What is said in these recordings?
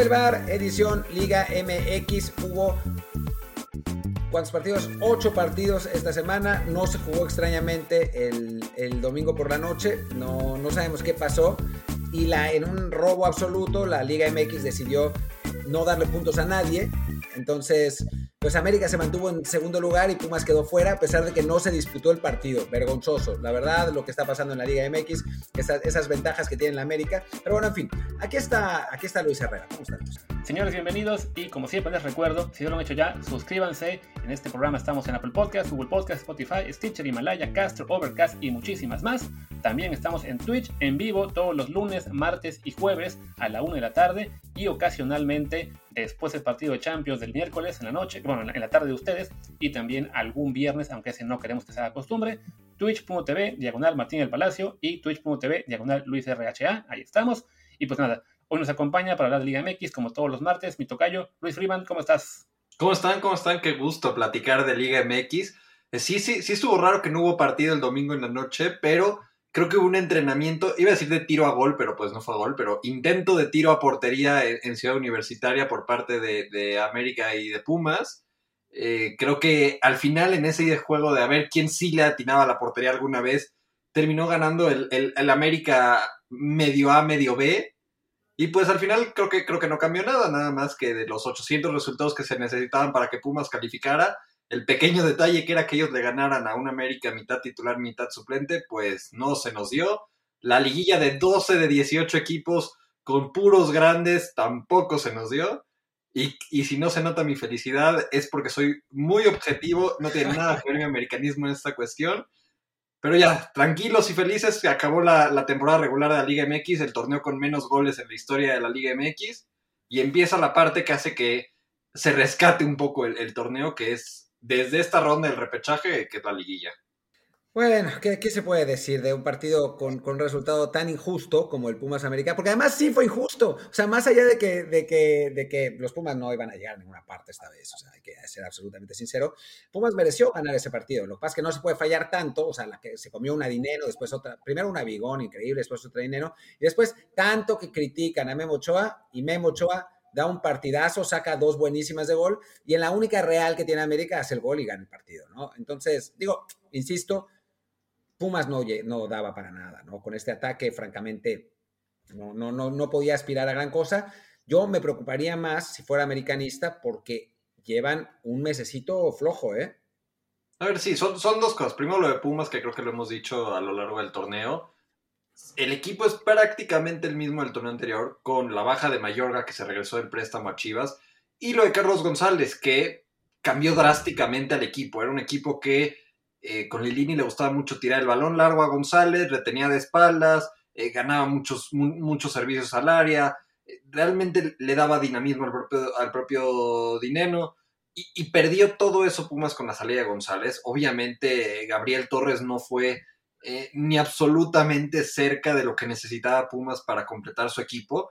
del Bar, edición Liga MX. Hubo ¿Cuántos partidos? Ocho partidos esta semana. No se jugó extrañamente el, domingo por la noche. No, no sabemos qué pasó. Y la, en un robo absoluto, la Liga MX decidió no darle puntos a nadie. Entonces, pues América se mantuvo en segundo lugar y Pumas quedó fuera, a pesar de que no se disputó el partido. Vergonzoso, la verdad, lo que está pasando en la Liga MX, esas, esas ventajas que tiene la América. Pero bueno, en fin, aquí está, aquí está Luis Herrera. ¿Cómo? Señores, bienvenidos y como siempre les recuerdo, si no lo han hecho ya, suscríbanse. En este programa estamos en Apple Podcast, Google Podcast, Spotify, Stitcher, Himalaya, Castro, Overcast y muchísimas más. También estamos en Twitch en vivo todos los lunes, martes y jueves a la 1 de la tarde y ocasionalmente después del partido de Champions del miércoles en la noche, bueno, en la tarde de ustedes, y también algún viernes, aunque ese no queremos que sea costumbre, twitch.tv, diagonal Martín del Palacio, y twitch.tv, diagonal Luis RHA, ahí estamos. Y pues nada, hoy nos acompaña para hablar de Liga MX, como todos los martes, mi tocayo, Luis Freeman, ¿cómo estás? ¿Cómo están? ¿Cómo están? Qué gusto platicar de Liga MX. Eh, sí, sí, sí estuvo raro que no hubo partido el domingo en la noche, pero creo que hubo un entrenamiento, iba a decir de tiro a gol, pero pues no fue a gol, pero intento de tiro a portería en, Ciudad Universitaria por parte de, América y de Pumas. Eh, creo que al final en ese juego de a ver quién sí le atinaba a la portería alguna vez, terminó ganando el, el, América medio A, medio B. Y pues al final creo que, creo que no cambió nada, nada más que de los 800 resultados que se necesitaban para que Pumas calificara, el pequeño detalle que era que ellos le ganaran a un América mitad titular, mitad suplente, pues no se nos dio. La liguilla de 12 de 18 equipos con puros grandes tampoco se nos dio. Y, si no se nota mi felicidad es porque soy muy objetivo, no tiene nada que ver mi americanismo en esta cuestión. Pero ya, tranquilos y felices, acabó la, temporada regular de la Liga MX, el torneo con menos goles en la historia de la Liga MX, y empieza la parte que hace que se rescate un poco el torneo, que es desde esta ronda del repechaje, que es la liguilla. Bueno, ¿qué, se puede decir de un partido con, con, resultado tan injusto como el Pumas América? Porque además sí fue injusto. O sea, más allá de que, de, que, de que los Pumas no iban a llegar a ninguna parte esta vez, o sea, hay que ser absolutamente sincero, Pumas mereció ganar ese partido. Lo que pasa es que no se puede fallar tanto, o sea, la que se comió una dinero, después otra, primero una bigón increíble, después otra dinero, y después tanto que critican a Memo Ochoa y Memo Ochoa da un partidazo, saca dos buenísimas de gol y en la única real que tiene América hace el gol y gana el partido, ¿no? Entonces, digo, insisto, Pumas no, no daba para nada, ¿no? Con este ataque, francamente, no, no, no, no podía aspirar a gran cosa. Yo me preocuparía más si fuera americanista porque llevan un mesecito flojo, ¿eh? A ver, sí, son, son dos cosas. Primero lo de Pumas, que creo que lo hemos dicho a lo largo del torneo el equipo es prácticamente el mismo del torneo anterior, con la baja de Mayorga que se regresó del préstamo a Chivas, y lo de Carlos González, que cambió drásticamente al equipo. Era un equipo que eh, con Lilini le gustaba mucho tirar el balón largo a González, retenía de espaldas, eh, ganaba muchos, muchos servicios al área, eh, realmente le daba dinamismo al propio, al propio Dineno. Y, y, perdió todo eso Pumas con la salida de González. Obviamente Gabriel Torres no fue eh, ni absolutamente cerca de lo que necesitaba Pumas para completar su equipo.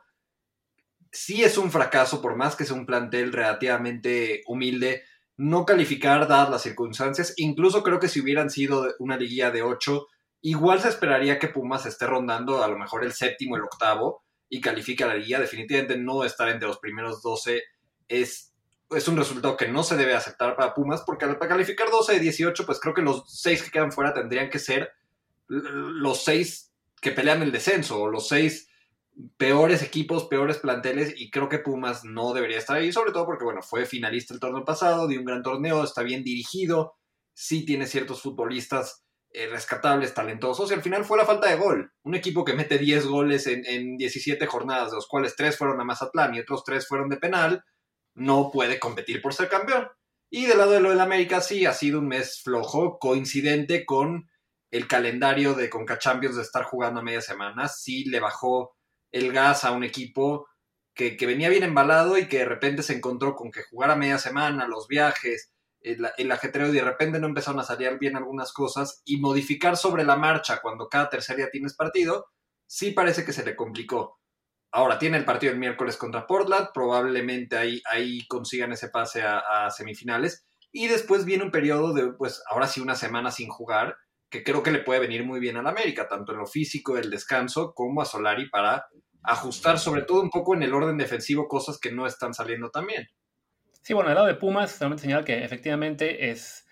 Sí es un fracaso, por más que sea un plantel relativamente humilde, no calificar dadas las circunstancias. Incluso creo que si hubieran sido una liguilla de 8, igual se esperaría que Pumas esté rondando a lo mejor el séptimo, el octavo y califique la liguilla. Definitivamente no estar entre los primeros 12 es, es un resultado que no se debe aceptar para Pumas, porque para calificar 12 de 18, pues creo que los 6 que quedan fuera tendrían que ser los seis que pelean el descenso, los seis peores equipos, peores planteles, y creo que Pumas no debería estar ahí, sobre todo porque, bueno, fue finalista el torneo pasado, de un gran torneo, está bien dirigido, sí tiene ciertos futbolistas eh, rescatables, talentosos, y al final fue la falta de gol. Un equipo que mete 10 goles en, en 17 jornadas, de los cuales 3 fueron a Mazatlán y otros 3 fueron de penal, no puede competir por ser campeón. Y del lado de lo del América sí ha sido un mes flojo, coincidente con el calendario de Conca Champions de estar jugando a media semana, sí le bajó el gas a un equipo que, venía bien embalado y que de repente se encontró con que jugar a media semana, los viajes, el, el, ajetreo y de repente no empezaron a salir bien algunas cosas y modificar sobre la marcha cuando cada tercer día tienes partido, sí parece que se le complicó. Ahora tiene el partido el miércoles contra Portland, probablemente ahí, ahí consigan ese pase a, a semifinales y después viene un periodo de, pues ahora sí, una semana sin jugar que creo que le puede venir muy bien al América, tanto en lo físico, el descanso, como a Solari para ajustar, sobre todo un poco en el orden defensivo, cosas que no están saliendo también. Sí, bueno, el lado de Pumas, solamente señalar que efectivamente es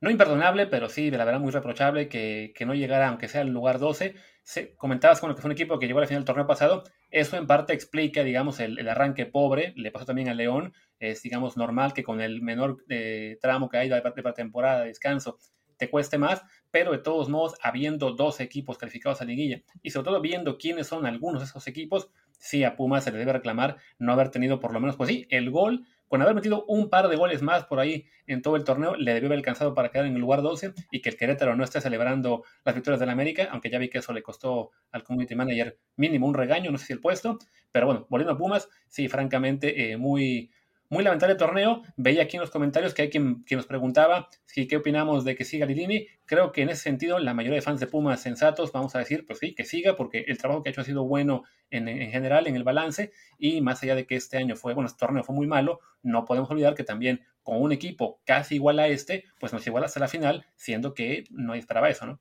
no imperdonable, pero sí, de la verdad, muy reprochable que, no llegara, aunque sea el lugar 12. Se, comentabas con lo que fue un equipo que llegó a la final del torneo pasado. Eso en parte explica, digamos, el, arranque pobre. Le pasó también a León. Es, digamos, normal que con el menor eh, tramo que hay de, de temporada de descanso te cueste más, pero de todos modos, habiendo dos equipos calificados a liguilla y sobre todo viendo quiénes son algunos de esos equipos, sí a Pumas se le debe reclamar no haber tenido por lo menos, pues sí, el gol con haber metido un par de goles más por ahí en todo el torneo, le debió haber alcanzado para quedar en el lugar 12 y que el Querétaro no esté celebrando las victorias del América, aunque ya vi que eso le costó al community manager mínimo un regaño, no sé si el puesto, pero bueno, volviendo a Pumas, sí, francamente, eh, muy, muy lamentable torneo. Veía aquí en los comentarios que hay quien, nos preguntaba si qué opinamos de que siga Lilini. Creo que en ese sentido, la mayoría de fans de Pumas sensatos vamos a decir, pues sí, que siga, porque el trabajo que ha hecho ha sido bueno en, general, en el balance, y más allá de que este año fue, bueno, este torneo fue muy malo, no podemos olvidar que también con un equipo casi igual a este, pues nos igual hasta la final, siendo que no esperaba eso, ¿no?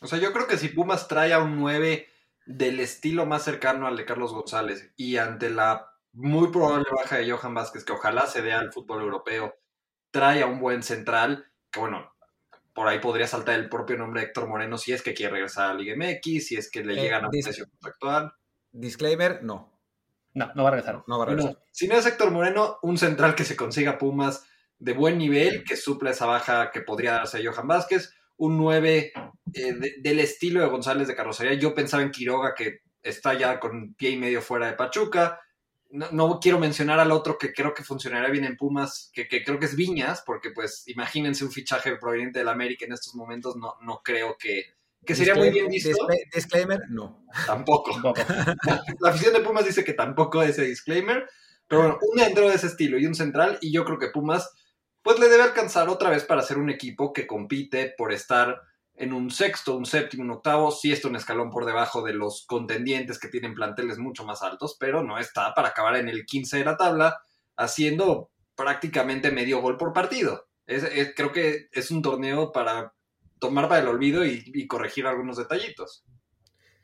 O sea, yo creo que si Pumas trae a un 9 del estilo más cercano al de Carlos González y ante la muy probable baja de Johan Vázquez, que ojalá se vea al fútbol europeo, trae a un buen central, que bueno, por ahí podría saltar el propio nombre de Héctor Moreno si es que quiere regresar a Liga MX, si es que le eh, llegan a un precio contractual. Disclaimer, no. No, no va a regresar. No va a regresar. si no es Héctor Moreno, un central que se consiga Pumas de buen nivel, que suple esa baja que podría darse a Johan Vázquez, un 9 eh, del estilo de González de Carrocería. Yo pensaba en Quiroga, que está ya con pie y medio fuera de Pachuca no, quiero mencionar al otro que creo que funcionaría bien en Pumas, que, creo que es Viñas, porque pues imagínense un fichaje proveniente del América en estos momentos, no, no creo que, que sería muy bien visto. Disclaimer, no. Tampoco. La afición de Pumas dice que tampoco ese disclaimer, pero bueno, un dentro de ese estilo y un central, y yo creo que Pumas pues le debe alcanzar otra vez para ser un equipo que compite por estar en un sexto, un séptimo, un octavo, sí está un escalón por debajo de los contendientes que tienen planteles mucho más altos, pero no está para acabar en el 15 de la tabla, haciendo prácticamente medio gol por partido. creo que es un torneo para tomar para el olvido y, corregir algunos detallitos.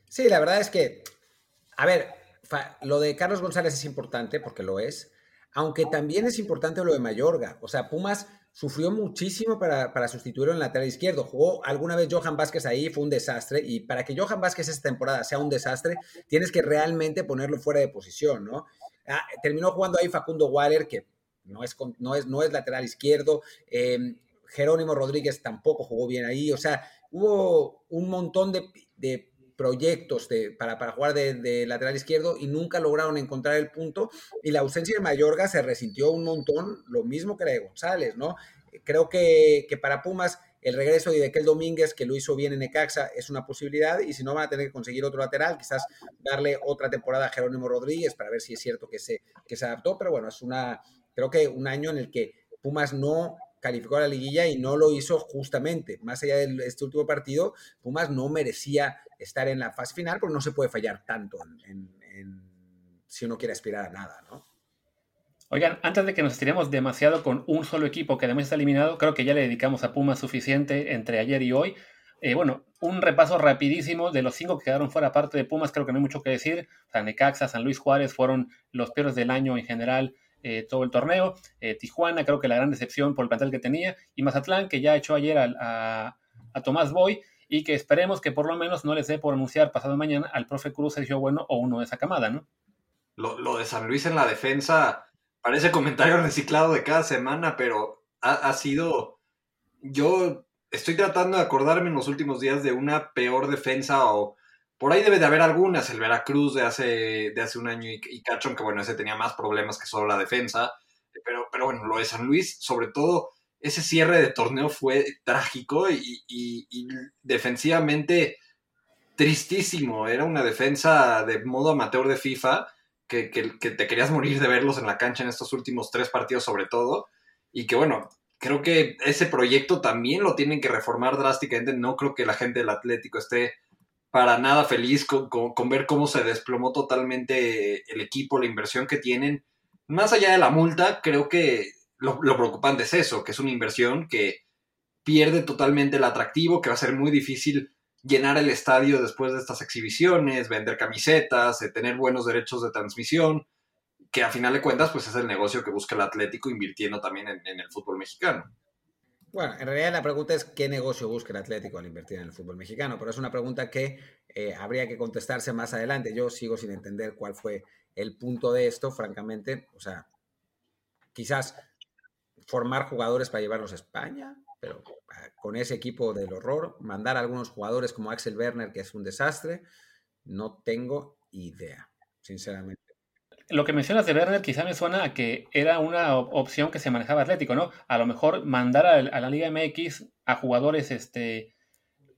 Sí, la verdad es que, a ver, lo de Carlos González es importante porque lo es, aunque también es importante lo de Mayorga. O sea, Pumas sufrió muchísimo para, para sustituirlo en lateral izquierdo. Jugó alguna vez Johan Vázquez ahí, fue un desastre. Y para que Johan Vázquez esta temporada sea un desastre, tienes que realmente ponerlo fuera de posición, ¿no? Ah, terminó jugando ahí Facundo Waller, que no es, no es, no es lateral izquierdo. Em, Jerónimo Rodríguez tampoco jugó bien ahí. O sea, hubo un montón de proyectos de, para, para jugar de, lateral izquierdo y nunca lograron encontrar el punto. Y la ausencia de Mayorga se resintió un montón, lo mismo que la de González, ¿no? Creo que, para Pumas el regreso de Dequel Domínguez, que lo hizo bien en Necaxa, es una posibilidad. Y si no, van a tener que conseguir otro lateral, quizás darle otra temporada a Jerónimo Rodríguez para ver si es cierto que se, que se adaptó. Pero bueno, es una, creo que un año en el que Pumas no calificó a la liguilla y no lo hizo justamente. Más allá de este último partido, Pumas no merecía estar en la fase final porque no se puede fallar tanto si uno quiere aspirar a nada, ¿no? Oigan, antes de que nos estiremos demasiado con un solo equipo que además está eliminado, creo que ya le dedicamos a Pumas suficiente entre ayer y hoy. Eh, bueno, un repaso rapidísimo de los cinco que quedaron fuera parte de Pumas, creo que no hay mucho que decir. O sea, Necaxa, San Luis Juárez fueron los peores del año en general. Eh, todo el torneo. Eh, Tijuana, creo que la gran decepción por el plantel que tenía. Y Mazatlán, que ya echó ayer a, Tomás Boy y que esperemos que por lo menos no les dé por anunciar pasado mañana al profe Cruz Sergio Bueno o uno de esa camada, ¿no? Lo, de San Luis en la defensa parece comentario reciclado de cada semana, pero ha, ha sido. Yo estoy tratando de acordarme en los últimos días de una peor defensa o por ahí debe de haber algunas, el Veracruz de hace, de hace un año y, y Cachón, que bueno, ese tenía más problemas que solo la defensa, pero, pero bueno, lo de San Luis, sobre todo ese cierre de torneo fue trágico y, defensivamente tristísimo, era una defensa de modo amateur de FIFA, que, que, te querías morir de verlos en la cancha en estos últimos tres partidos sobre todo, y que bueno, creo que ese proyecto también lo tienen que reformar drásticamente. No creo que la gente del Atlético esté para nada feliz con, ver cómo se desplomó totalmente el equipo, la inversión que tienen. Más allá de la multa, creo que lo, preocupante es eso, que es una inversión que pierde totalmente el atractivo, que va a ser muy difícil llenar el estadio después de estas exhibiciones, vender camisetas, eh, tener buenos derechos de transmisión, que a final de cuentas pues es el negocio que busca el Atlético invirtiendo también en, el fútbol mexicano. Bueno, en realidad la pregunta es qué negocio busca el Atlético al invertir en el fútbol mexicano, pero es una pregunta que eh, habría que contestarse más adelante. Yo sigo sin entender cuál fue el punto de esto, francamente. O sea, quizás formar jugadores para llevarlos a España, pero ah, con ese equipo del horror, mandar a algunos jugadores como Axel Werner, que es un desastre, no tengo idea, sinceramente. Lo que mencionas de Werner quizá me suena a que era una opción que se manejaba Atlético, ¿no? A lo mejor mandar a, la Liga MX a jugadores este,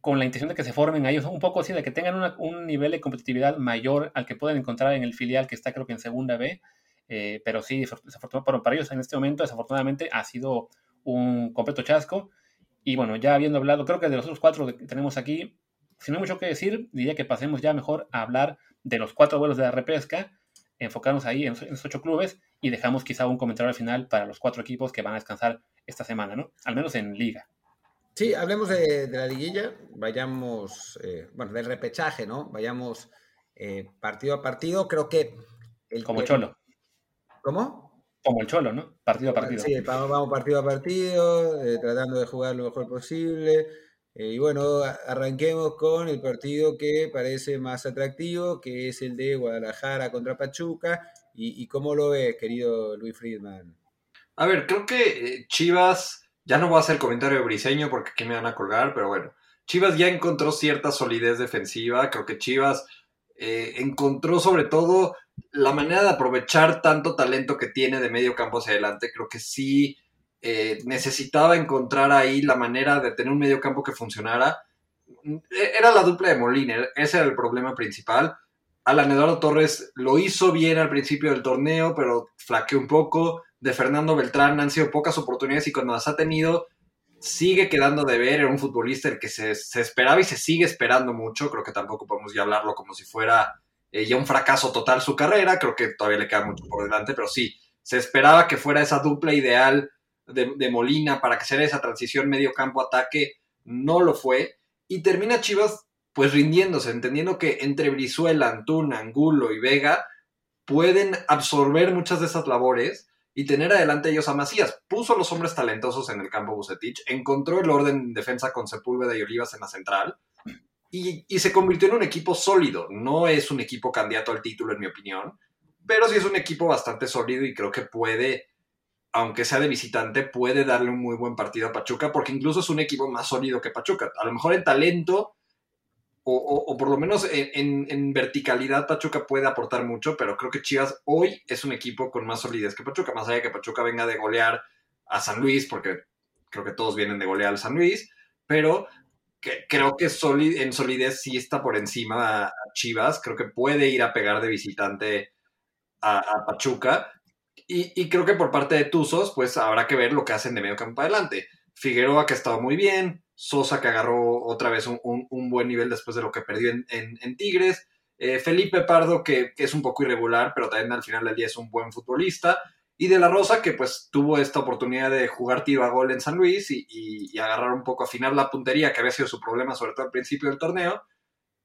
con la intención de que se formen a ellos, un poco así, de que tengan un nivel de competitividad mayor al que pueden encontrar en el filial que está creo que en segunda B, eh, pero sí, desafortunadamente, para ellos en este momento, desafortunadamente, ha sido un completo chasco. Y bueno, ya habiendo hablado, creo que de los otros cuatro que tenemos aquí, si no hay mucho que decir, diría que pasemos ya mejor a hablar de los cuatro vuelos de la repesca, enfocarnos ahí en, esos ocho clubes y dejamos quizá un comentario al final para los cuatro equipos que van a descansar esta semana, ¿no? Al menos en liga. Sí, hablemos de, la liguilla, vayamos, eh, bueno, del repechaje, ¿no? Vayamos eh, partido a partido, creo que... El Como Cholo. ¿Cómo? Como el Cholo, ¿no? Partido a partido. Sí, vamos, partido a partido, eh, tratando de jugar lo mejor posible. Eh, y bueno, arranquemos con el partido que parece más atractivo, que es el de Guadalajara contra Pachuca. ¿Y, cómo lo ve, querido Luis Friedman? A ver, creo que eh, Chivas, ya no voy a hacer comentario de Briseño porque aquí me van a colgar, pero bueno, Chivas ya encontró cierta solidez defensiva. Creo que Chivas encontró sobre todo la manera de aprovechar tanto talento que tiene de medio campo hacia adelante, creo que sí eh, necesitaba encontrar ahí la manera de tener un medio campo que funcionara. Era la dupla de Molina, ese era el problema principal. Alan Eduardo Torres lo hizo bien al principio del torneo, pero flaqueó un poco. De Fernando Beltrán han sido pocas oportunidades y cuando las ha tenido, sigue quedando de ver. Era un futbolista el que se, se esperaba y se sigue esperando mucho. Creo que tampoco podemos ya hablarlo como si fuera eh, ya un fracaso total su carrera, creo que todavía le queda mucho por delante, pero sí, se esperaba que fuera esa dupla ideal de, Molina para que sea esa transición medio campo-ataque, no lo fue, y termina Chivas pues rindiéndose, entendiendo que entre Brizuela, Antuna, Angulo y Vega pueden absorber muchas de esas labores y tener adelante ellos a Macías. Puso a los hombres talentosos en el campo Bucetich, encontró el orden en defensa con Sepúlveda y Olivas en la central, y, se convirtió en un equipo sólido. No es un equipo candidato al título, en mi opinión, pero sí es un equipo bastante sólido y creo que puede, aunque sea de visitante, puede darle un muy buen partido a Pachuca, porque incluso es un equipo más sólido que Pachuca. A lo mejor en talento, o, por lo menos en, en, verticalidad, Pachuca puede aportar mucho, pero creo que Chivas hoy es un equipo con más solidez que Pachuca, más allá de que Pachuca venga de golear a San Luis, porque creo que todos vienen de golear al San Luis, pero creo que en solidez sí está por encima a Chivas. Creo que puede ir a pegar de visitante a, Pachuca. Y, creo que por parte de Tuzos, pues habrá que ver lo que hacen de medio campo adelante. Figueroa, que ha estado muy bien. Sosa, que agarró otra vez un, buen nivel después de lo que perdió en, Tigres. Eh, Felipe Pardo, que, que, es un poco irregular, pero también al final del día es un buen futbolista. Y De La Rosa, que pues tuvo esta oportunidad de jugar tiro a gol en San Luis y, agarrar un poco, afinar la puntería, que había sido su problema, sobre todo al principio del torneo,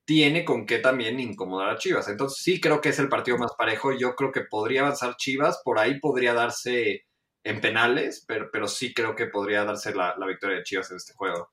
tiene con qué también incomodar a Chivas. Entonces sí creo que es el partido más parejo. Yo creo que podría avanzar Chivas, por ahí podría darse en penales, pero, pero sí creo que podría darse la, la victoria de Chivas en este juego.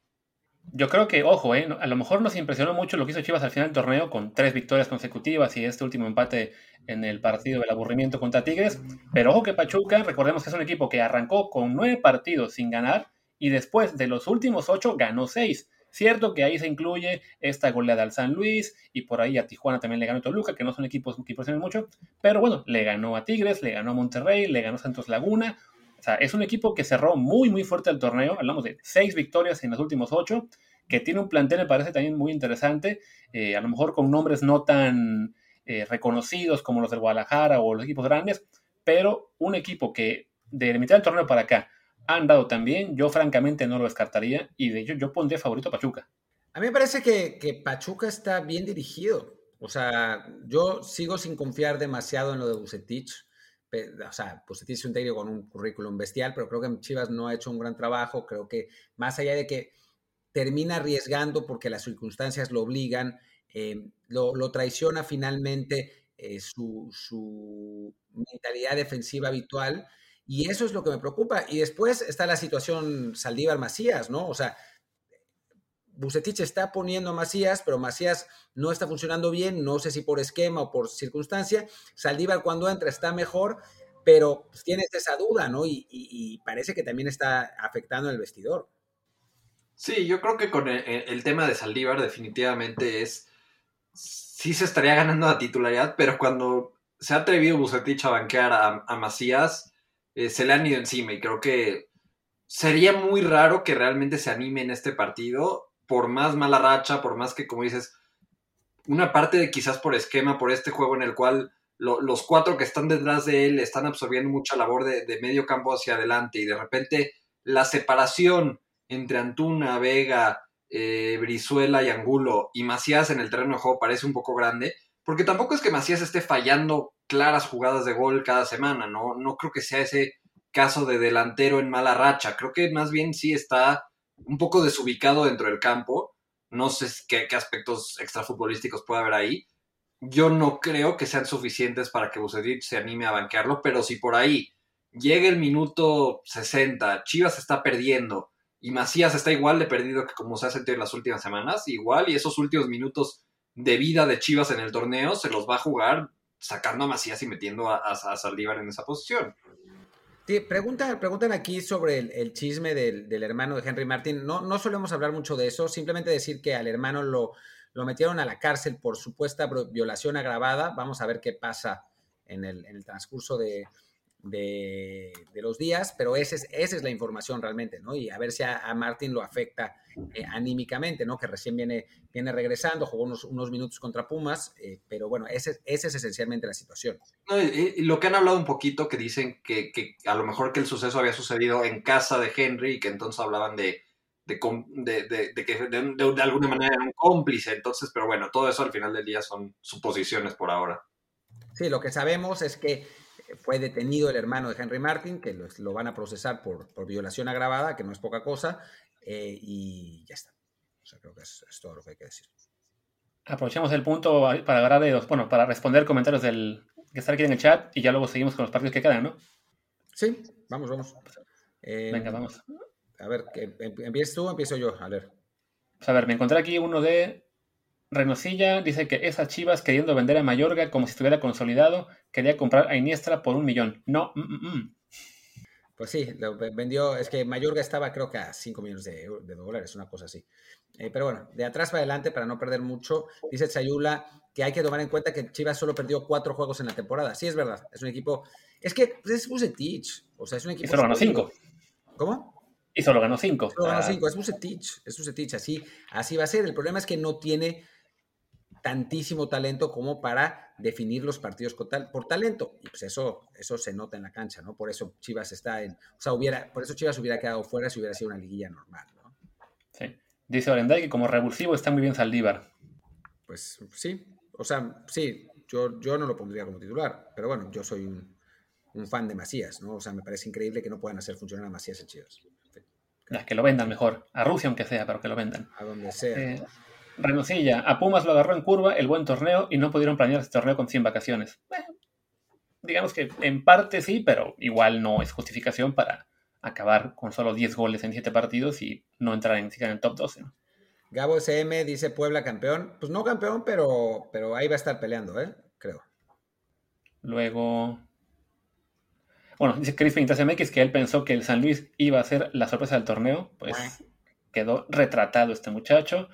Yo creo que, ojo, eh, a lo mejor nos impresionó mucho lo que hizo Chivas al final del torneo con tres victorias consecutivas y este último empate en el partido del aburrimiento contra Tigres. Pero ojo que Pachuca, recordemos que es un equipo que arrancó con nueve partidos sin ganar y después de los últimos ocho ganó seis. Cierto que ahí se incluye esta goleada al San Luis y por ahí a Tijuana también le ganó Toluca, que no son equipos que impresionan mucho, pero bueno, le ganó a Tigres, le ganó a Monterrey, le ganó a Santos Laguna. O sea, es un equipo que cerró muy, muy fuerte el torneo. Hablamos de seis victorias en los últimos ocho, que tiene un plantel, me parece también muy interesante. Eh, a lo mejor con nombres no tan eh, reconocidos como los del Guadalajara o los equipos grandes, pero un equipo que de mitad del torneo para acá ha andado también, yo francamente no lo descartaría y de hecho yo pondría favorito a Pachuca. A mí me parece que, que Pachuca está bien dirigido. O sea, yo sigo sin confiar demasiado en lo de Bucetich o sea, pues es un técnico con un currículum bestial, pero creo que Chivas no ha hecho un gran trabajo. Creo que más allá de que termina arriesgando porque las circunstancias lo obligan, eh, lo, traiciona finalmente eh, su, su, mentalidad defensiva habitual. Y eso es lo que me preocupa. Y después está la situación Saldívar Macías, ¿no? O sea, Bucetich está poniendo a Macías, pero Macías no está funcionando bien, no sé si por esquema o por circunstancia. Saldívar cuando entra está mejor, pero pues, tienes esa duda, ¿no? Y, parece que también está afectando el vestidor. Sí, yo creo que con el, tema de Saldívar definitivamente es, sí se estaría ganando la titularidad, pero cuando se ha atrevido Bucetich a banquear a, Macías, eh, se le han ido encima y creo que sería muy raro que realmente se anime en este partido por más mala racha, por más que, como dices, una parte de quizás por esquema, por este juego en el cual los cuatro que están detrás de él están absorbiendo mucha labor de, medio campo hacia adelante y de repente la separación entre Antuna, Vega, eh, Brizuela y Angulo y Macías en el terreno de juego parece un poco grande, porque tampoco es que Macías esté fallando claras jugadas de gol cada semana, ¿no? No creo que sea ese caso de delantero en mala racha, creo que más bien sí está un poco desubicado dentro del campo. No sé qué, aspectos extrafutbolísticos puede haber ahí. Yo no creo que sean suficientes para que Bucetich se anime a banquearlo, pero si por ahí llega el minuto 60, Chivas está perdiendo y Macías está igual de perdido que como se ha sentido en las últimas semanas, igual y esos últimos minutos de vida de Chivas en el torneo se los va a jugar sacando a Macías y metiendo a, a Saldívar en esa posición preguntan, aquí sobre el, chisme del, hermano de Henry Martin. No, no solemos hablar mucho de eso, simplemente decir que al hermano lo, lo metieron a la cárcel por supuesta violación agravada. Vamos a ver qué pasa en el, en el transcurso de, de, los días, pero esa es, esa es la información realmente, ¿no? Y a ver si a, Martín lo afecta eh, anímicamente, ¿no? Que recién viene, viene regresando, jugó unos, unos minutos contra Pumas, eh, pero bueno, esa es esencialmente la situación. lo que han hablado un poquito, que dicen que, que, a lo mejor que el suceso había sucedido en casa de Henry y que entonces hablaban de, de, de, de que de, alguna manera era un cómplice, entonces, pero bueno, todo eso al final del día son suposiciones por ahora. Sí, lo que sabemos es que fue detenido el hermano de Henry Martin, que lo, van a procesar por, violación agravada, que no es poca cosa, eh, y ya está. O sea, creo que es, todo lo que hay que decir. Aprovechamos el punto para agarrar de bueno, para responder comentarios del que está aquí en el chat y ya luego seguimos con los partidos que quedan, ¿no? Sí, vamos, vamos. Eh, Venga, vamos. A ver, em, ¿empiezas tú o empiezo yo? A ver. Pues a ver, me encontré aquí uno de Renosilla dice que esas chivas queriendo vender a Mayorga como si estuviera consolidado, quería comprar a Iniestra por un millón. No, mm, mm, mm. Pues sí, lo vendió, es que Mayorga estaba creo que a 5 millones de, dólares, una cosa así. Eh, pero bueno, de atrás para adelante, para no perder mucho, dice Chayula que hay que tomar en cuenta que Chivas solo perdió cuatro juegos en la temporada. Sí, es verdad, es un equipo, es que pues, es Bucetich, o sea, es un equipo... Y solo ganó cinco. ¿Cómo? Y solo ganó cinco. Solo ganó cinco, es Bucetich, es Bucetich, así, así va a ser. El problema es que no tiene tantísimo talento como para definir los partidos por talento. Y pues eso, eso se nota en la cancha, ¿no? Por eso Chivas está en. O sea, hubiera, por eso Chivas hubiera quedado fuera si hubiera sido una liguilla normal, ¿no? Sí. Dice Orenday que como revulsivo está muy bien Saldívar. Pues sí. O sea, sí, yo, yo no lo pondría como titular. Pero bueno, yo soy un, fan de Macías, ¿no? O sea, me parece increíble que no puedan hacer funcionar a Macías en Chivas. que lo vendan mejor. A Rusia aunque sea, pero que lo vendan. A donde sea. Eh, Renuncilla, a Pumas lo agarró en curva el buen torneo y no pudieron planear este torneo con 100 vacaciones. digamos que en parte sí, pero igual no es justificación para acabar con solo 10 goles en 7 partidos y no entrar en, en el top 12. Gabo SM dice Puebla campeón. Pues no campeón, pero, pero ahí va a estar peleando, ¿eh? Creo. Luego. Bueno, dice Chris MX que él pensó que el San Luis iba a ser la sorpresa del torneo. Pues quedó retratado este muchacho.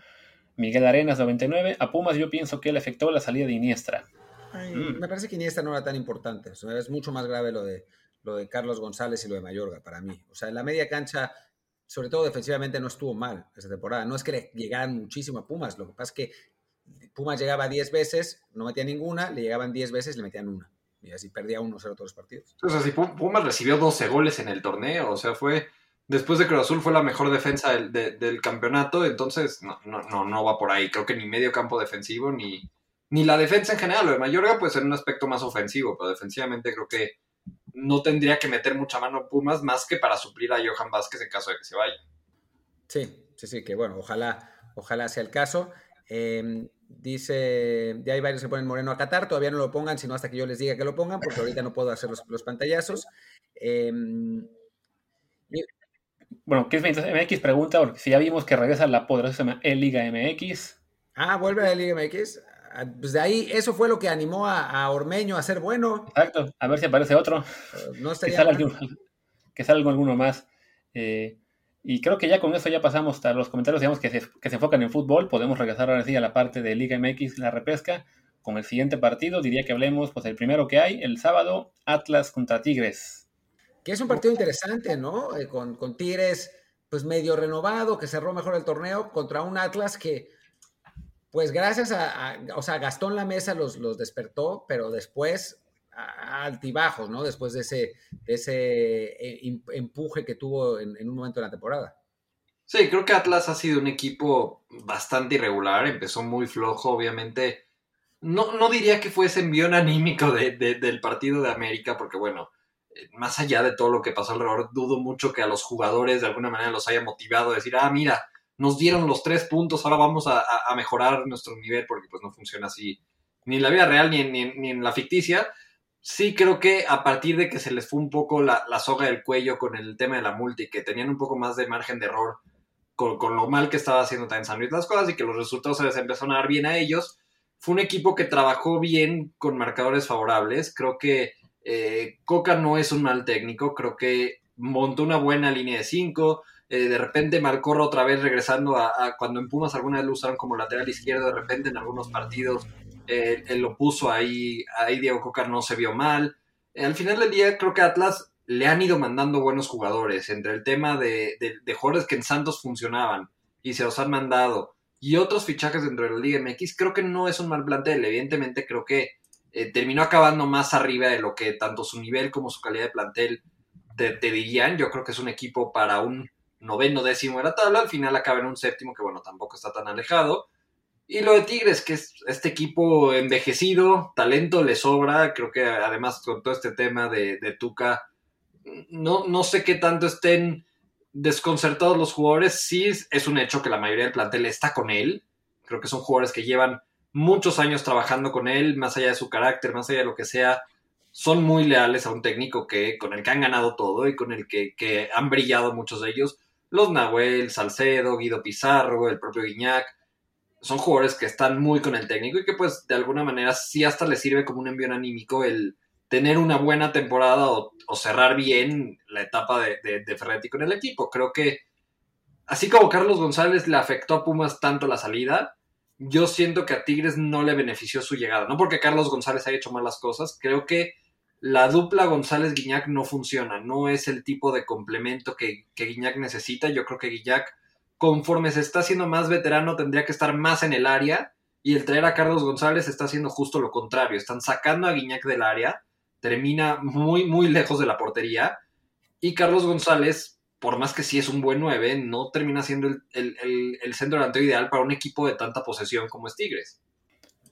Miguel Arenas, 99. A Pumas yo pienso que le afectó la salida de Iniestra. Mm. Me parece que Iniestra no era tan importante. es mucho más grave lo de, lo de Carlos González y lo de Mayorga para mí. O sea, en la media cancha, sobre todo defensivamente, no estuvo mal esa temporada. No es que le llegaran muchísimo a Pumas. Lo que pasa es que Pumas llegaba 10 veces, no metía ninguna, le llegaban 10 veces, le metían una. Y así perdía 1-0 todos los partidos. O sea, si Pumas recibió 12 goles en el torneo, o sea, fue después de Cruz Azul fue la mejor defensa del, campeonato, entonces no, no, no, va por ahí. Creo que ni medio campo defensivo, ni, ni la defensa en general. Lo de Mayorga, pues en un aspecto más ofensivo, pero defensivamente creo que no tendría que meter mucha mano Pumas más que para suplir a Johan Vázquez en caso de que se vaya. Sí, sí, sí, que bueno, ojalá, ojalá sea el caso. Em, dice, ya hay varios que ponen Moreno a Qatar, todavía no lo pongan, sino hasta que yo les diga que lo pongan, porque ahorita no puedo hacer los, pantallazos. Em, bueno, ¿qué es MX? Pregunta, porque si ya vimos que regresa la poderosa Liga MX. Ah, vuelve a la Liga MX. Ah, pues de ahí, eso fue lo que animó a, Ormeño a ser bueno. Exacto, a ver si aparece otro. Uh, no estaría que, salga que salga alguno más. Eh, y creo que ya con eso ya pasamos a los comentarios, digamos, que se, que se enfocan en fútbol. Podemos regresar ahora sí a la parte de Liga MX, la repesca, con el siguiente partido. Diría que hablemos, pues, el primero que hay, el sábado, Atlas contra Tigres. Que es un partido interesante, ¿no? Eh, con, con Tigres, pues, medio renovado, que cerró mejor el torneo, contra un Atlas que pues gracias a, o sea, Gastón La Mesa los, los despertó, pero después altibajos, ¿no? Después de ese, ese eh, empuje que tuvo en, un momento de la temporada. Sí, creo que Atlas ha sido un equipo bastante irregular, empezó muy flojo, obviamente. No, no diría que fue ese envión anímico del partido de América, porque bueno, más allá de todo lo que pasó alrededor, dudo mucho que a los jugadores de alguna manera los haya motivado a decir, ah, mira, nos dieron los tres puntos, ahora vamos a, mejorar nuestro nivel porque pues no funciona así ni en la vida real ni en, la ficticia. Sí creo que a partir de que se les fue un poco la, soga del cuello con el tema de la multi, que tenían un poco más de margen de error con, lo mal que estaba haciendo también San Luis las cosas y que los resultados se les empezaron a dar bien a ellos, fue un equipo que trabajó bien con marcadores favorables. Creo que eh, Coca no es un mal técnico, creo que montó una buena línea de cinco, eh, de repente Malcorro otra vez regresando a, cuando en Pumas alguna vez lo usaron como lateral izquierdo, de repente en algunos partidos eh, él lo puso ahí, ahí Diego Coca no se vio mal. Al final del día creo que Atlas le han ido mandando buenos jugadores, entre el tema de, de, jugadores que en Santos funcionaban y se los han mandado, y otros fichajes dentro de la Liga MX, creo que no es un mal plantel, evidentemente creo que terminó acabando más arriba de lo que tanto su nivel como su calidad de plantel te, dirían, yo creo que es un equipo para un noveno décimo de la tabla, al final acaba en un séptimo que bueno, tampoco está tan alejado. Y lo de Tigres, que es este equipo envejecido, talento le sobra, creo que además con todo este tema de, Tuca, no, no sé qué tanto estén desconcertados los jugadores, sí es un hecho que la mayoría del plantel está con él, creo que son jugadores que llevan muchos años trabajando con él, más allá de su carácter, más allá de lo que sea, son muy leales a un técnico que, con el que han ganado todo y con el que, que han brillado muchos de ellos los Nahuel, Salcedo, Guido Pizarro, el propio Guiñac, son jugadores que están muy con el técnico y que pues de alguna manera sí hasta les sirve como un envío anímico el tener una buena temporada o, cerrar bien la etapa de, de, Ferretti con el equipo. Creo que así como Carlos González le afectó a Pumas tanto la salida, yo siento que a Tigres no le benefició su llegada. No porque Carlos González haya hecho malas cosas, creo que la dupla González-Guiñac no funciona, no es el tipo de complemento que, que Guiñac necesita. Yo creo que Guiñac, conforme se está haciendo más veterano, tendría que estar más en el área y el traer a Carlos González está haciendo justo lo contrario. Están sacando a Guiñac del área, termina muy, muy lejos de la portería y Carlos González, por más que sí es un buen 9, no termina siendo el, el, el centro delantero ideal para un equipo de tanta posesión como es Tigres.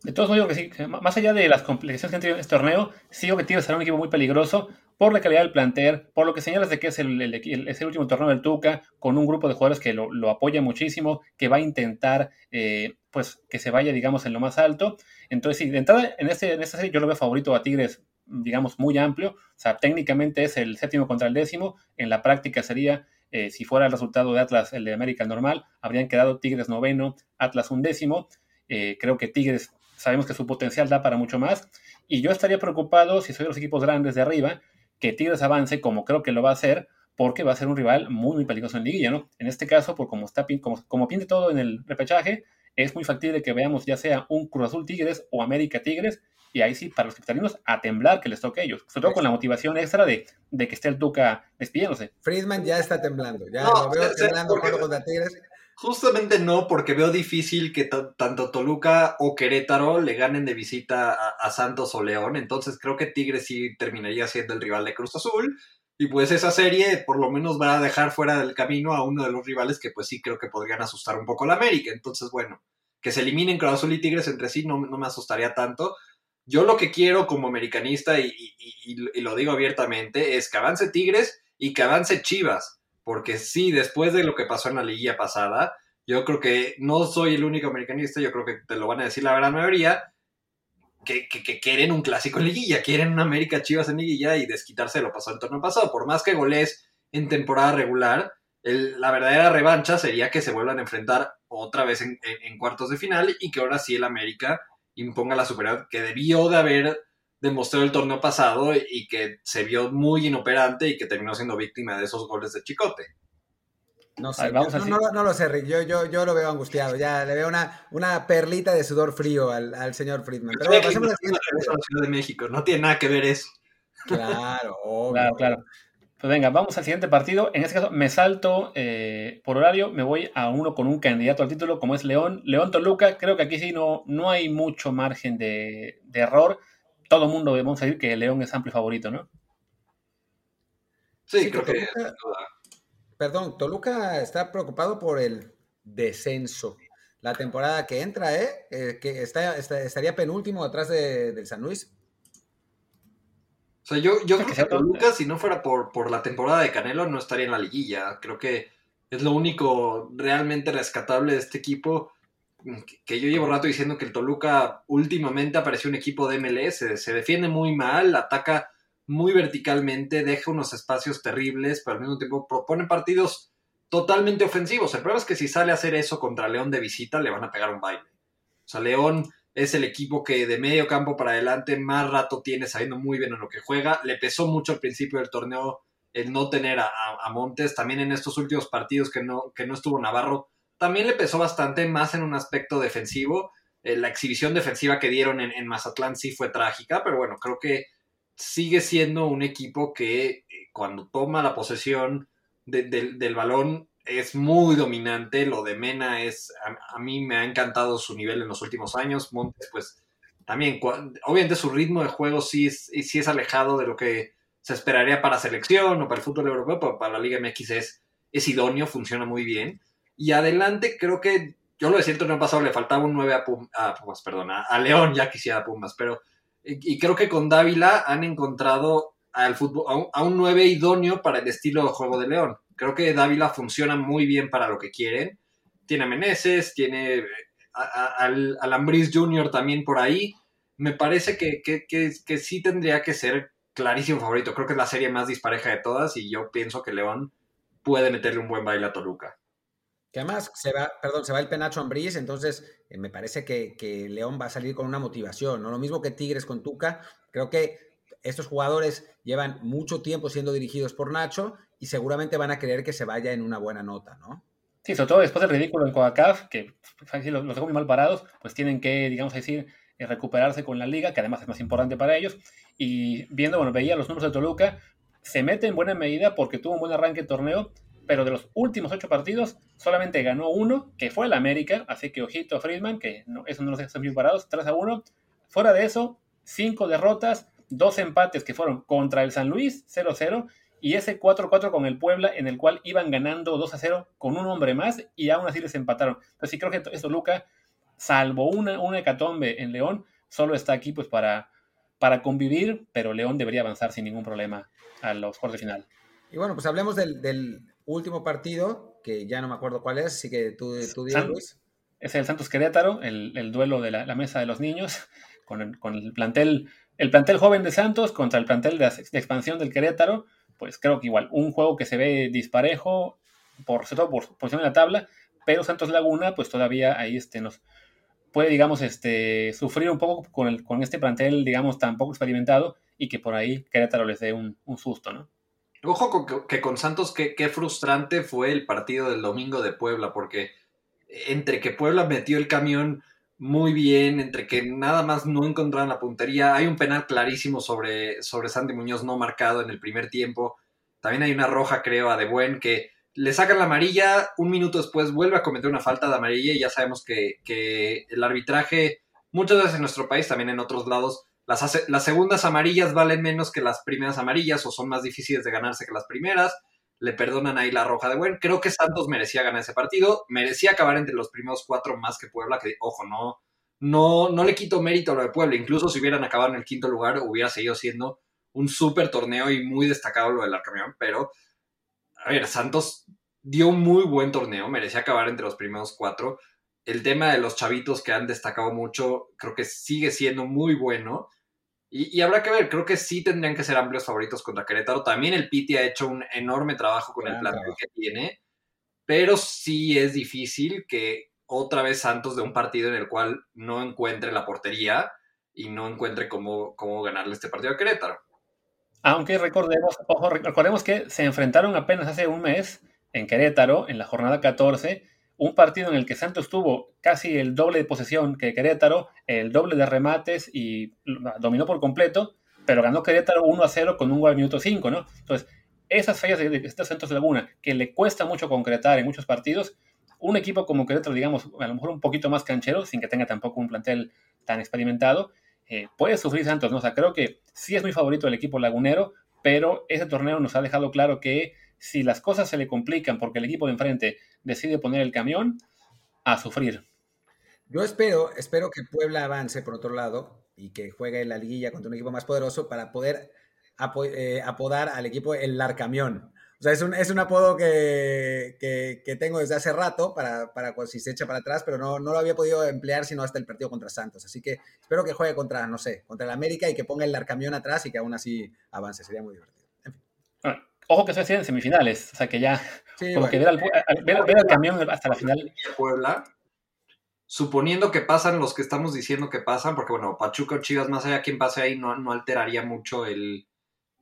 De todos modos, que sí, más allá de las complicaciones que han tenido en este torneo, sigo que Tigres será un equipo muy peligroso por la calidad del plantel, por lo que señalas de que es el, el, último torneo del Tuca, con un grupo de jugadores que lo, lo apoya muchísimo, que va a intentar eh, pues que se vaya, digamos, en lo más alto. Entonces, sí, de entrada, en, este, en esta serie yo lo veo favorito a Tigres, digamos, muy amplio. O sea, técnicamente es el séptimo contra el décimo. En la práctica sería, eh, si fuera el resultado de Atlas, el de América normal, habrían quedado Tigres noveno, Atlas un décimo. Eh, creo que Tigres sabemos que su potencial da para mucho más. Y yo estaría preocupado, si soy de los equipos grandes de arriba, que Tigres avance como creo que lo va a hacer, porque va a ser un rival muy, muy peligroso en liguilla, ¿no? En este caso, por como, está, como, como todo en el repechaje, es muy factible que veamos ya sea un Cruz Azul Tigres o América Tigres, y ahí sí, para los capitalinos, a temblar que les toque a ellos. Sobre todo con la motivación extra de, de que esté el Tuca despidiéndose. Friedman ya está temblando, ya lo veo temblando contra Tigres. Justamente no, porque veo difícil que tanto Toluca o Querétaro le ganen de visita a, Santos o León. Entonces creo que Tigres sí terminaría siendo el rival de Cruz Azul. Y pues esa serie por lo menos va a dejar fuera del camino a uno de los rivales que pues sí creo que podrían asustar un poco a la América. Entonces, bueno, que se eliminen Cruz Azul y Tigres entre sí no, no me asustaría tanto. Yo lo que quiero como americanista, y, lo digo abiertamente, es que avance Tigres y que avance Chivas porque sí, después de lo que pasó en la liguilla pasada, yo creo que no soy el único americanista, yo creo que te lo van a decir la gran mayoría, que, quieren un clásico en liguilla, quieren una América Chivas en liguilla y desquitarse de lo pasado en torneo pasado. Por más que goles en temporada regular, la verdadera revancha sería que se vuelvan a enfrentar otra vez en, cuartos de final y que ahora sí el América imponga la superioridad que debió de haber demostrado el torneo pasado y que se vio muy inoperante y que terminó siendo víctima de esos goles de Chicote. No sé, no, lo sé, Rick. Yo, yo, yo lo veo angustiado. Ya le veo una, una perlita de sudor frío al, señor Friedman. Pero bueno, pasemos a la Ciudad de México. No tiene nada que ver eso. Claro, obvio. Claro, claro. Pues venga, vamos al siguiente partido. En este caso me salto eh, por horario, me voy a uno con un candidato al título como es León. León Toluca, creo que aquí sí no, no hay mucho margen de, error. Todo el mundo debemos decir que León es amplio favorito, ¿no? Sí, creo que... Perdón, Toluca está preocupado por el descenso. La temporada que entra, ¿eh? eh que está, estaría penúltimo atrás de, del San Luis. O sea, yo, yo creo que Toluca, si no fuera por, por la temporada de Canelo, no estaría en la liguilla. Creo que es lo único realmente rescatable de este equipo. Que yo llevo rato diciendo que el Toluca últimamente apareció un equipo de MLS. Se defiende muy mal, ataca muy verticalmente, deja unos espacios terribles, pero al mismo tiempo propone partidos totalmente ofensivos. El problema es que si sale a hacer eso contra León de visita, le van a pegar un baile. O sea, León es el equipo que de medio campo para adelante más rato tiene sabiendo muy bien en lo que juega. Le pesó mucho al principio del torneo el no tener a, Montes. También en estos últimos partidos que no, que no estuvo Navarro, también le pesó bastante más en un aspecto defensivo. Eh, la exhibición defensiva que dieron en, en Mazatlán sí fue trágica, pero bueno, creo que sigue siendo un equipo que eh, cuando toma la posesión del balón es muy dominante. Lo de Mena es, a, mí me ha encantado su nivel en los últimos años. Montes, pues también, obviamente su ritmo de juego sí es, sí es alejado de lo que se esperaría para selección o para el fútbol europeo, pero para la Liga MX es, es idóneo, funciona muy bien. Y adelante creo que, yo lo decía el torneo pasado, le faltaba un 9 a, Pumas, perdón, a León ya quisiera Pumas, pero y, creo que con Dávila han encontrado al fútbol, a un, 9 idóneo para el estilo de juego de León. Creo que Dávila funciona muy bien para lo que quieren. Tiene a Meneses, tiene al, al Ambris Jr. también por ahí. Me parece que, que, que, sí tendría que ser clarísimo favorito. Creo que es la serie más dispareja de todas y yo pienso que León puede meterle un buen baile a Toluca. Que además se va, perdón, se va el penacho Ambriz, entonces eh, me parece que, León va a salir con una motivación, ¿no? Lo mismo que Tigres con Tuca. Creo que estos jugadores llevan mucho tiempo siendo dirigidos por Nacho y seguramente van a querer que se vaya en una buena nota, ¿no? Sí, sobre todo después del ridículo en Coacaf, que los, los dejó muy mal parados, pues tienen que, digamos decir, eh, recuperarse con la liga, que además es más importante para ellos. Y viendo, bueno, veía los números de Toluca, se mete en buena medida porque tuvo un buen arranque de torneo, pero de los últimos ocho partidos solamente ganó uno, que fue el América, así que ojito a Friedman, que no, eso no los deja bien parados, 3 a 1. Fuera de eso, cinco derrotas, dos empates que fueron contra el San Luis, 0-0, y ese 4-4 con el Puebla, en el cual iban ganando 2 a 0 con un hombre más, y aún así les empataron. Entonces sí creo que esto, Luca, salvo una, una hecatombe en León, solo está aquí pues para, para convivir, pero León debería avanzar sin ningún problema a los cuartos de final. Y bueno, pues hablemos del, último partido, que ya no me acuerdo cuál es, así que tú, tú Luis. Es el Santos Querétaro, el, duelo de la, mesa de los niños, con el, plantel, el plantel joven de Santos contra el plantel de, expansión del Querétaro. Pues creo que igual, un juego que se ve disparejo, por, sobre todo por posición en la tabla, pero Santos Laguna, pues todavía ahí este, nos puede, digamos, este, sufrir un poco con, el, con este plantel, digamos, tan poco experimentado y que por ahí Querétaro les dé un, un susto, ¿no? Ojo que con Santos, qué, frustrante fue el partido del domingo de Puebla, porque entre que Puebla metió el camión muy bien, entre que nada más no encontraron la puntería, hay un penal clarísimo sobre, sobre Santi Muñoz no marcado en el primer tiempo, también hay una roja, creo, a De Buen, que le sacan la amarilla, un minuto después vuelve a cometer una falta de amarilla y ya sabemos que, que el arbitraje, muchas veces en nuestro país, también en otros lados, las, segundas amarillas valen menos que las primeras amarillas o son más difíciles de ganarse que las primeras. Le perdonan ahí la roja de buen. Creo que Santos merecía ganar ese partido. Merecía acabar entre los primeros cuatro más que Puebla, que, ojo, no, no, no le quito mérito a lo de Puebla. Incluso si hubieran acabado en el quinto lugar, hubiera seguido siendo un súper torneo y muy destacado lo del Arcamión, pero a ver, Santos dio un muy buen torneo, merecía acabar entre los primeros cuatro. El tema de los chavitos que han destacado mucho, creo que sigue siendo muy bueno. Y, habrá que ver, creo que sí tendrían que ser amplios favoritos contra Querétaro. También el Piti ha hecho un enorme trabajo con el plantel que tiene, pero sí es difícil que otra vez Santos de un partido en el cual no encuentre la portería y no encuentre cómo, cómo ganarle este partido a Querétaro. Aunque recordemos, ojo, recordemos que se enfrentaron apenas hace un mes en Querétaro, en la jornada 14, un partido en el que Santos tuvo casi el doble de posesión que Querétaro, el doble de remates y dominó por completo, pero ganó Querétaro 1 a 0 con un gol al minuto 5, ¿no? Entonces, esas fallas de, estos Santos Laguna, que le cuesta mucho concretar en muchos partidos, un equipo como Querétaro, digamos, a lo mejor un poquito más canchero, sin que tenga tampoco un plantel tan experimentado, eh, puede sufrir Santos, ¿no? O sea, creo que sí es muy favorito el equipo lagunero, pero ese torneo nos ha dejado claro que si las cosas se le complican porque el equipo de enfrente decide poner el camión, a sufrir. Yo espero, espero que Puebla avance por otro lado y que juegue en la liguilla contra un equipo más poderoso para poder eh, apodar al equipo el Larcamión. O sea, es un, es un apodo que, que, tengo desde hace rato para, para si se echa para atrás, pero no, no lo había podido emplear sino hasta el partido contra Santos. Así que espero que juegue contra, no sé, contra el América y que ponga el Larcamión atrás y que aún así avance. Sería muy divertido. Ah, ojo que se en semifinales, o sea que ya, como que ver al, ver, camión hasta la final. Puebla, suponiendo que pasan los que estamos diciendo que pasan, porque bueno, Pachuca o Chivas, más allá quien pase ahí, no, no alteraría mucho el,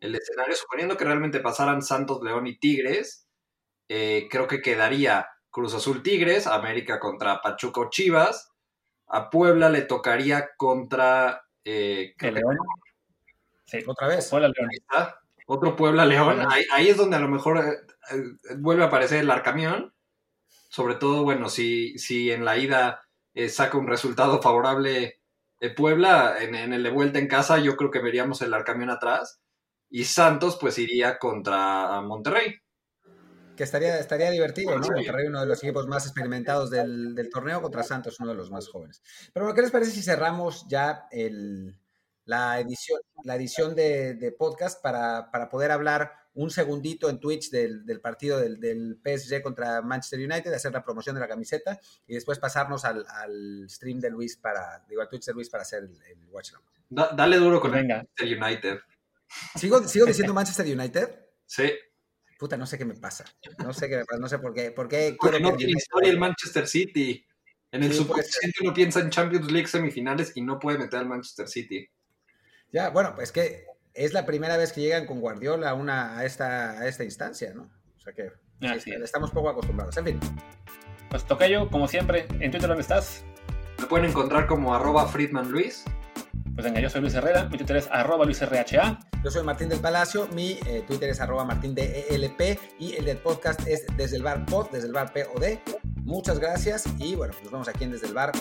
el escenario, suponiendo que realmente pasaran Santos, León y Tigres, eh, creo que quedaría Cruz Azul Tigres, América contra Pachuca o Chivas, a Puebla le tocaría contra... Eh, León. Sí. Otra vez. Puebla, León. Otro Puebla León. Ahí, es donde a lo mejor eh, vuelve a aparecer el Arcamión. Sobre todo, bueno, si, si en la ida saca un resultado favorable Puebla, en, en, el de vuelta en casa, yo creo que veríamos el Arcamión atrás. Y Santos pues iría contra Monterrey. Que estaría, estaría divertido, ¿no? Monterrey, uno de los equipos más experimentados del, torneo, contra Santos, uno de los más jóvenes. Pero bueno, ¿qué les parece si cerramos ya la edición, la edición de, podcast para, poder hablar un segundito en Twitch del, partido del, PSG contra Manchester United, hacer la promoción de la camiseta y después pasarnos al, stream de Luis para, digo, al Twitch de Luis para hacer el, el watch dale duro con Manchester United. ¿Sigo, ¿Sigo diciendo Manchester United? Sí. Puta, no sé qué me pasa. No sé qué me pasa, no sé por qué. ¿Por qué Porque no tiene historia el Manchester City. En el subconsciente uno piensa en Champions League semifinales y no puede meter al Manchester City. Ya, bueno, pues que es la primera vez que llegan con Guardiola a, una, a, esta, a esta instancia, ¿no? O sea que estamos poco acostumbrados. En fin. Pues yo, como siempre, ¿en Twitter dónde estás? Me pueden encontrar como arroba Friedman Luis. Pues venga, yo soy Luis Herrera, mi Twitter es arroba LuisRHA. Yo soy Martín del Palacio, mi eh, Twitter es arroba Martín de ELP y el del podcast es desde el bar pod, desde el bar POD. Muchas gracias y bueno, nos vemos aquí en Desde el Bar.